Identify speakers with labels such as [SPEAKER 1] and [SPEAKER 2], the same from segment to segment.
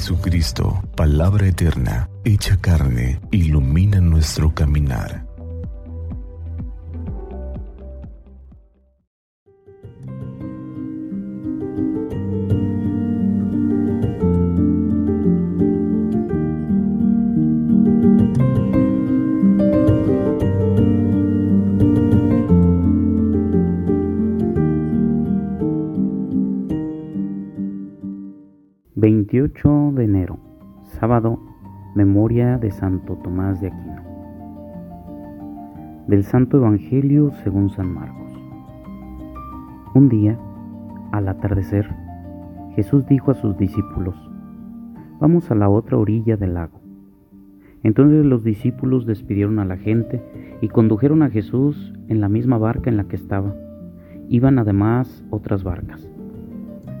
[SPEAKER 1] Jesucristo, palabra eterna, hecha carne, ilumina nuestro caminar.
[SPEAKER 2] Veintiocho de enero, sábado, memoria de Santo Tomás de Aquino. Del Santo Evangelio según San Marcos. Un día, al atardecer, Jesús dijo a sus discípulos, Vamos a la otra orilla del lago. Entonces los discípulos despidieron a la gente y condujeron a Jesús en la misma barca en la que estaba. Iban además otras barcas.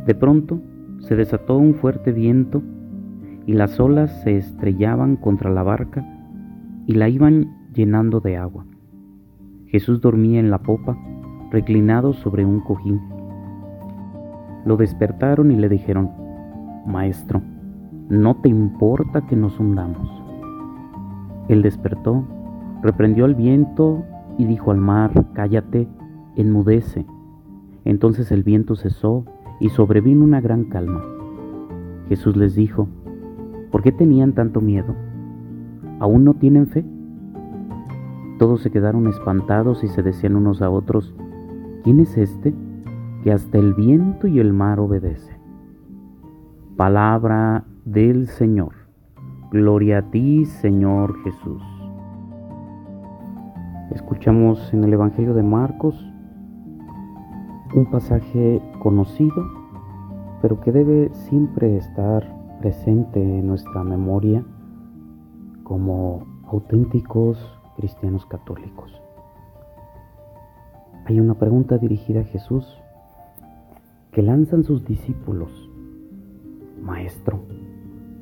[SPEAKER 2] De pronto se desató un fuerte viento y las olas se estrellaban contra la barca y la iban llenando de agua. Jesús dormía en la popa, reclinado sobre un cojín. Lo despertaron y le dijeron, Maestro, ¿no te importa que nos hundamos? Él despertó, reprendió al viento y dijo al mar, Cállate, enmudece. Entonces el viento cesó y sobrevino una gran calma. Jesús les dijo, ¿por qué tenían tanto miedo? ¿Aún no tienen fe? Todos se quedaron espantados y se decían unos a otros, ¿quién es este que hasta el viento y el mar obedece? Palabra del Señor. Gloria a ti, Señor Jesús. Escuchamos en el Evangelio de Marcos un pasaje conocido, pero que debe siempre estar presente en nuestra memoria como auténticos cristianos católicos. Hay una pregunta dirigida a Jesús que lanzan sus discípulos. Maestro,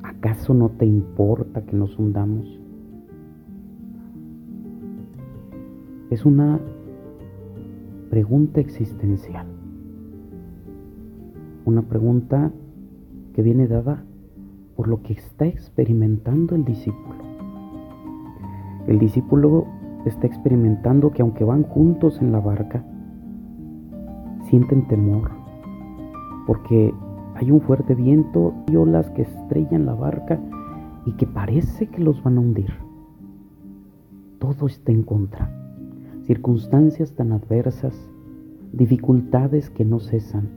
[SPEAKER 2] ¿acaso no te importa que nos hundamos? Es una pregunta existencial. Una pregunta que viene dada por lo que está experimentando el discípulo. El discípulo está experimentando que aunque van juntos en la barca, sienten temor, porque hay un fuerte viento y olas que estrellan la barca y que parece que los van a hundir. Todo está en contra circunstancias tan adversas, dificultades que no cesan,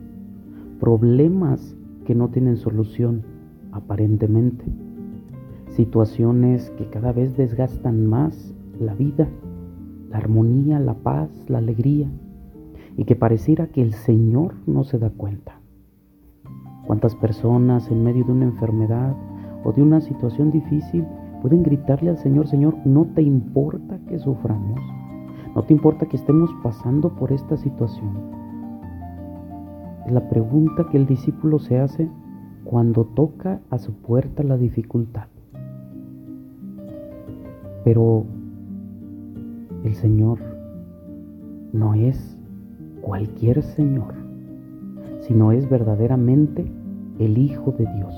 [SPEAKER 2] problemas que no tienen solución aparentemente, situaciones que cada vez desgastan más la vida, la armonía, la paz, la alegría, y que pareciera que el Señor no se da cuenta. ¿Cuántas personas en medio de una enfermedad o de una situación difícil pueden gritarle al Señor, Señor, no te importa que suframos? No te importa que estemos pasando por esta situación. Es la pregunta que el discípulo se hace cuando toca a su puerta la dificultad. Pero el Señor no es cualquier Señor, sino es verdaderamente el Hijo de Dios.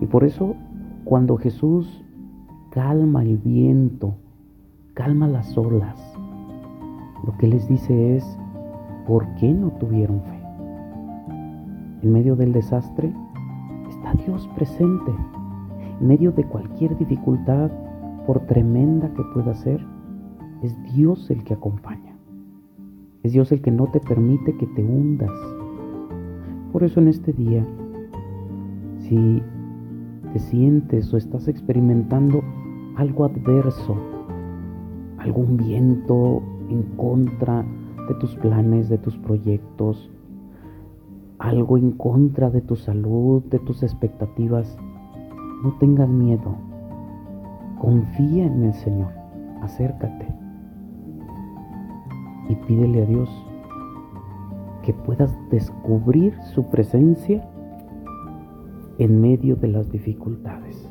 [SPEAKER 2] Y por eso cuando Jesús calma el viento, calma las olas. Lo que les dice es, ¿por qué no tuvieron fe? En medio del desastre está Dios presente. En medio de cualquier dificultad, por tremenda que pueda ser, es Dios el que acompaña. Es Dios el que no te permite que te hundas. Por eso en este día, si te sientes o estás experimentando algo adverso, algún viento en contra de tus planes, de tus proyectos, algo en contra de tu salud, de tus expectativas, no tengas miedo. Confía en el Señor. Acércate y pídele a Dios que puedas descubrir su presencia en medio de las dificultades.